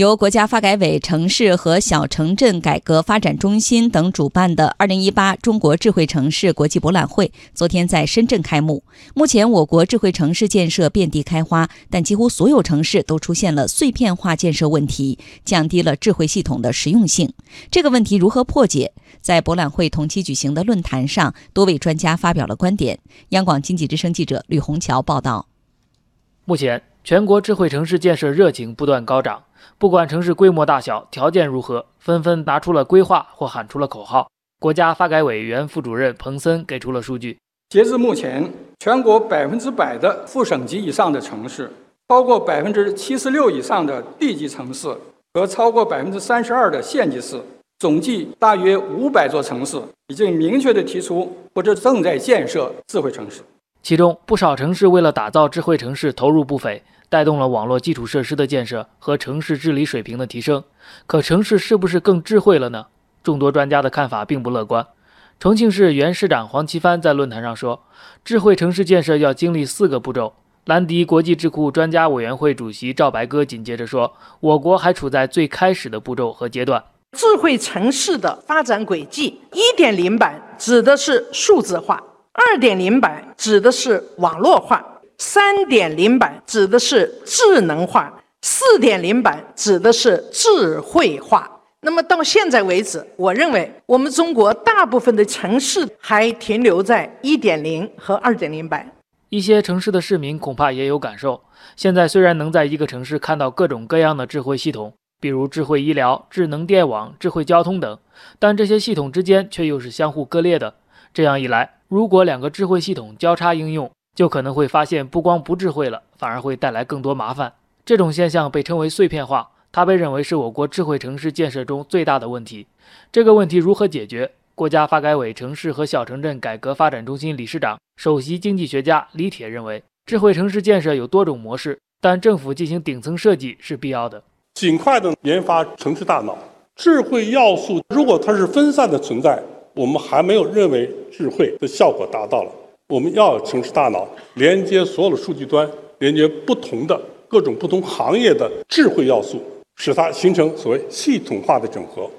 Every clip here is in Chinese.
由国家发改委、城市和小城镇改革发展中心等主办的2018中国智慧城市国际博览会昨天在深圳开幕。目前，我国智慧城市建设遍地开花，但几乎所有城市都出现了碎片化建设问题，降低了智慧系统的实用性。这个问题如何破解？在博览会同期举行的论坛上，多位专家发表了观点。央广经济之声记者吕红桥报道。目前，全国智慧城市建设热情不断高涨。不管城市规模大小、条件如何，纷纷拿出了规划或喊出了口号。国家发改委原副主任彭森给出了数据：截至目前，全国百分之百的副省级以上的城市，超过百分之七十六以上的地级城市和超过百分之三十二的县级市，总计大约五百座城市，已经明确地提出或者正在建设智慧城市。其中，不少城市为了打造智慧城市，投入不菲。带动了网络基础设施的建设和城市治理水平的提升，可城市是不是更智慧了呢？众多专家的看法并不乐观。重庆市原市长黄奇帆在论坛上说：“智慧城市建设要经历四个步骤。”兰迪国际智库专家委员会主席赵白鸽紧接着说：“我国还处在最开始的步骤和阶段。智慧城市的发展轨迹，一点零版指的是数字化，二点零版指的是网络化。”三点零版指的是智能化，四点零版指的是智慧化。那么到现在为止，我认为我们中国大部分的城市还停留在一点零和二点零版。一些城市的市民恐怕也有感受。现在虽然能在一个城市看到各种各样的智慧系统，比如智慧医疗、智能电网、智慧交通等，但这些系统之间却又是相互割裂的。这样一来，如果两个智慧系统交叉应用，就可能会发现，不光不智慧了，反而会带来更多麻烦。这种现象被称为碎片化，它被认为是我国智慧城市建设中最大的问题。这个问题如何解决？国家发改委城市和小城镇改革发展中心理事长、首席经济学家李铁认为，智慧城市建设有多种模式，但政府进行顶层设计是必要的。尽快的研发城市大脑，智慧要素如果它是分散的存在，我们还没有认为智慧的效果达到了。我们要城市大脑连接所有的数据端，连接不同的各种不同行业的智慧要素，使它形成所谓系统化的整合。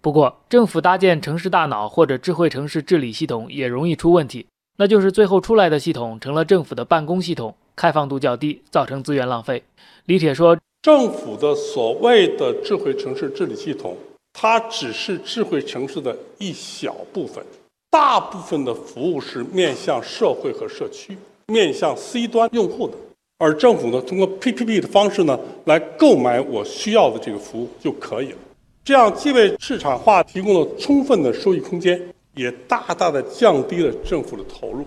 不过，政府搭建城市大脑或者智慧城市治理系统也容易出问题，那就是最后出来的系统成了政府的办公系统，开放度较低，造成资源浪费。李铁说，政府的所谓的智慧城市治理系统，它只是智慧城市的一小部分。大部分的服务是面向社会和社区、面向 C 端用户的，而政府呢，通过 PPP 的方式呢，来购买我需要的这个服务就可以了。这样既为市场化提供了充分的收益空间，也大大的降低了政府的投入。